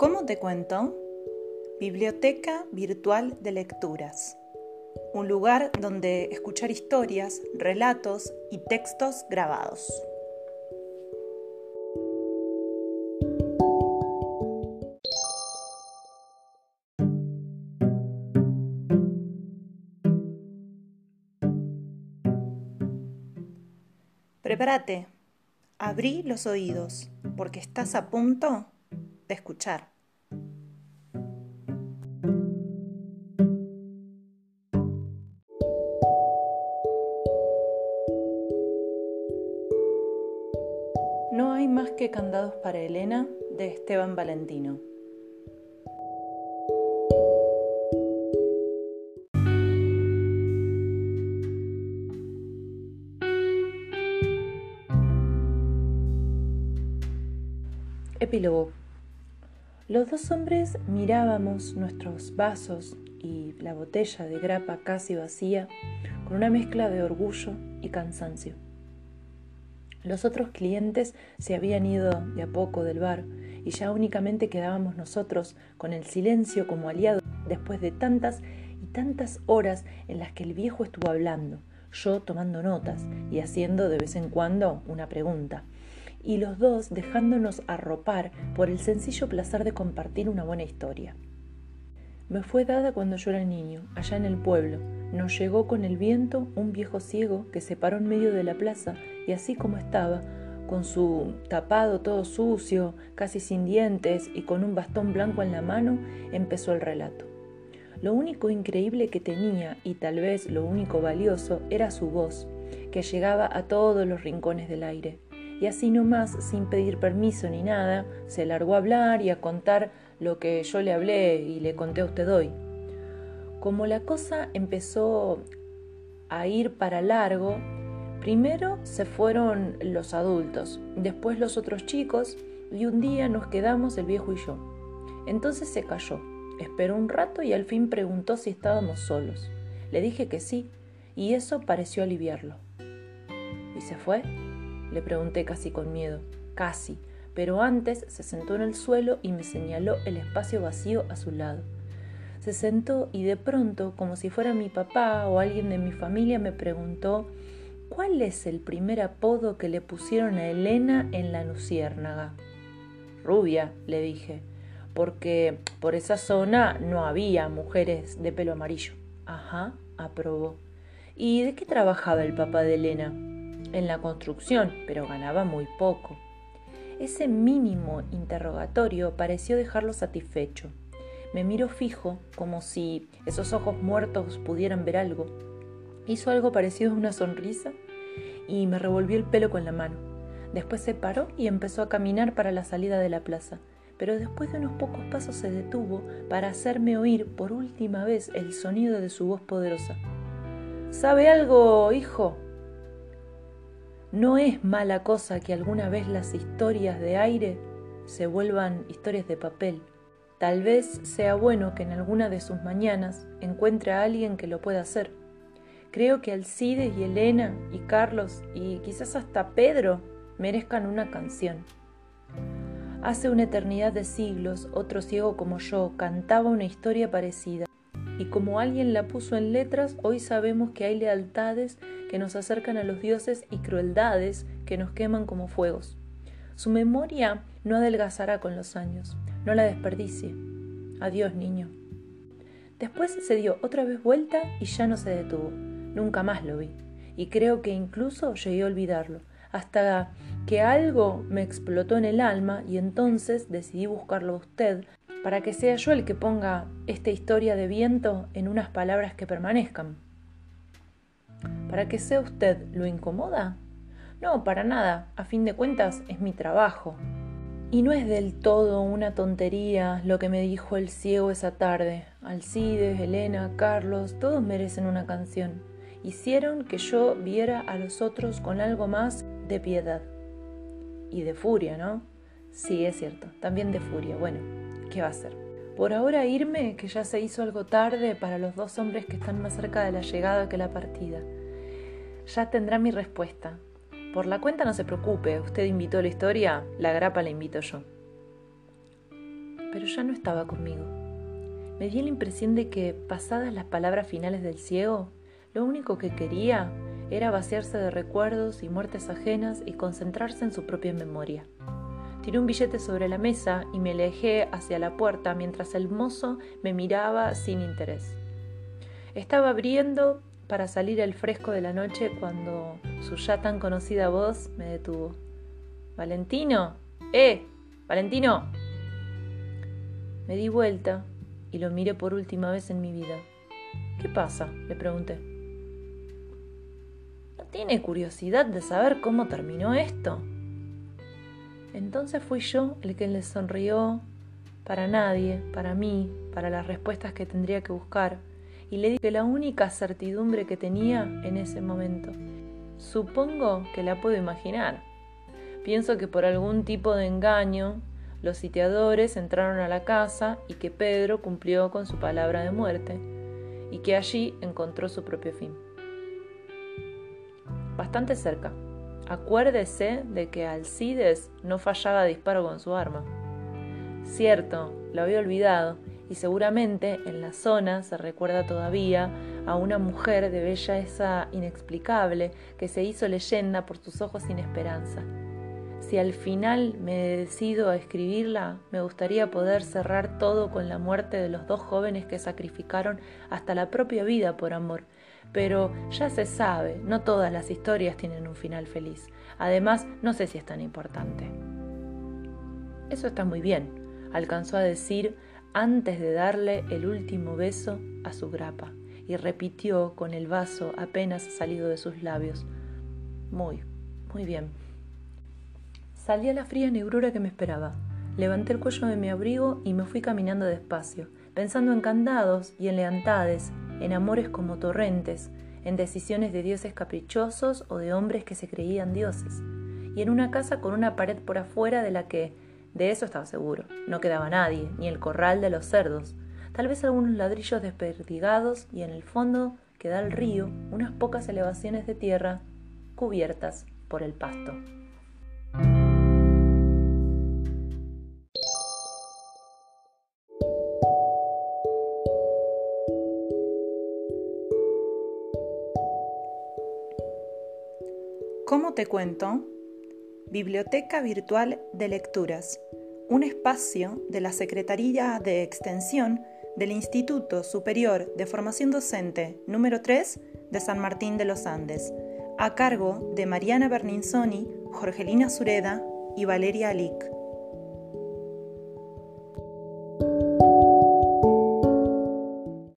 ¿Cómo te cuento? Biblioteca Virtual de Lecturas. Un lugar donde escuchar historias, relatos y textos grabados. Prepárate, abrí los oídos, porque estás a punto de escuchar. No hay más que candados para Elena de Esteban Valentino. Epílogo. Los dos hombres mirábamos nuestros vasos y la botella de grapa casi vacía con una mezcla de orgullo y cansancio. Los otros clientes se habían ido de a poco del bar y ya únicamente quedábamos nosotros con el silencio como aliado después de tantas y tantas horas en las que el viejo estuvo hablando, yo tomando notas y haciendo de vez en cuando una pregunta y los dos dejándonos arropar por el sencillo placer de compartir una buena historia. Me fue dada cuando yo era niño, allá en el pueblo. Nos llegó con el viento un viejo ciego que se paró en medio de la plaza y así como estaba, con su tapado todo sucio, casi sin dientes y con un bastón blanco en la mano, empezó el relato. Lo único increíble que tenía, y tal vez lo único valioso, era su voz, que llegaba a todos los rincones del aire y así nomás, sin pedir permiso ni nada, se largó a hablar y a contar lo que yo le hablé y le conté a usted hoy. Como la cosa empezó a ir para largo, primero se fueron los adultos, después los otros chicos y un día nos quedamos el viejo y yo. Entonces se calló, esperó un rato y al fin preguntó si estábamos solos. Le dije que sí, y eso pareció aliviarlo. ¿Y se fue? Le pregunté casi con miedo. Casi. Pero antes se sentó en el suelo y me señaló el espacio vacío a su lado. Se sentó y de pronto, como si fuera mi papá o alguien de mi familia, me preguntó ¿Cuál es el primer apodo que le pusieron a Elena en la Luciérnaga? Rubia, le dije, porque por esa zona no había mujeres de pelo amarillo. Ajá, aprobó. ¿Y de qué trabajaba el papá de Elena? en la construcción, pero ganaba muy poco. Ese mínimo interrogatorio pareció dejarlo satisfecho. Me miró fijo, como si esos ojos muertos pudieran ver algo. Hizo algo parecido a una sonrisa y me revolvió el pelo con la mano. Después se paró y empezó a caminar para la salida de la plaza, pero después de unos pocos pasos se detuvo para hacerme oír por última vez el sonido de su voz poderosa. ¿Sabe algo, hijo? No es mala cosa que alguna vez las historias de aire se vuelvan historias de papel. Tal vez sea bueno que en alguna de sus mañanas encuentre a alguien que lo pueda hacer. Creo que Alcides y Elena y Carlos y quizás hasta Pedro merezcan una canción. Hace una eternidad de siglos, otro ciego como yo cantaba una historia parecida y como alguien la puso en letras, hoy sabemos que hay lealtades que nos acercan a los dioses y crueldades que nos queman como fuegos. Su memoria no adelgazará con los años, no la desperdicie. Adiós, niño. Después se dio otra vez vuelta y ya no se detuvo. Nunca más lo vi. Y creo que incluso llegué a olvidarlo, hasta que algo me explotó en el alma y entonces decidí buscarlo a usted para que sea yo el que ponga esta historia de viento en unas palabras que permanezcan. ¿Para que sea usted lo incomoda? No, para nada. A fin de cuentas es mi trabajo. Y no es del todo una tontería lo que me dijo el ciego esa tarde. Alcides, Elena, Carlos, todos merecen una canción. Hicieron que yo viera a los otros con algo más de piedad. Y de furia, ¿no? Sí, es cierto, también de furia. Bueno, ¿qué va a hacer? Por ahora irme, que ya se hizo algo tarde para los dos hombres que están más cerca de la llegada que la partida. Ya tendrá mi respuesta. Por la cuenta no se preocupe, usted invitó la historia, la grapa la invito yo. pero ya no estaba conmigo. Me dio la impresión de que, pasadas las palabras finales del ciego, lo único que quería era vaciarse de recuerdos y muertes ajenas y concentrarse en su propia memoria. Tiré un billete sobre la mesa y me alejé hacia la puerta mientras el mozo me miraba sin interés. Estaba abriendo para salir el fresco de la noche cuando su ya tan conocida voz me detuvo. Valentino, ¡eh! Valentino. Me di vuelta y lo miré por última vez en mi vida. ¿Qué pasa? le pregunté. ¿No tiene curiosidad de saber cómo terminó esto? Entonces fui yo el que le sonrió para nadie, para mí, para las respuestas que tendría que buscar, y le dije la única certidumbre que tenía en ese momento. Supongo que la puedo imaginar. Pienso que por algún tipo de engaño los sitiadores entraron a la casa y que Pedro cumplió con su palabra de muerte y que allí encontró su propio fin. Bastante cerca. Acuérdese de que Alcides no fallaba disparo con su arma. Cierto, lo había olvidado, y seguramente en la zona se recuerda todavía a una mujer de belleza inexplicable que se hizo leyenda por sus ojos sin esperanza. Si al final me decido a escribirla, me gustaría poder cerrar todo con la muerte de los dos jóvenes que sacrificaron hasta la propia vida por amor, pero ya se sabe, no todas las historias tienen un final feliz. Además, no sé si es tan importante. Eso está muy bien, alcanzó a decir antes de darle el último beso a su grapa, y repitió con el vaso apenas salido de sus labios. Muy, muy bien. Salí a la fría negrura que me esperaba. Levanté el cuello de mi abrigo y me fui caminando despacio, pensando en candados y en lealtades, en amores como torrentes, en decisiones de dioses caprichosos o de hombres que se creían dioses, y en una casa con una pared por afuera de la que, de eso estaba seguro, no quedaba nadie, ni el corral de los cerdos, tal vez algunos ladrillos desperdigados y en el fondo queda el río, unas pocas elevaciones de tierra cubiertas por el pasto. ¿Cómo te cuento? Biblioteca Virtual de Lecturas, un espacio de la Secretaría de Extensión del Instituto Superior de Formación Docente número 3 de San Martín de los Andes, a cargo de Mariana Berninzoni, Jorgelina Sureda y Valeria Alic.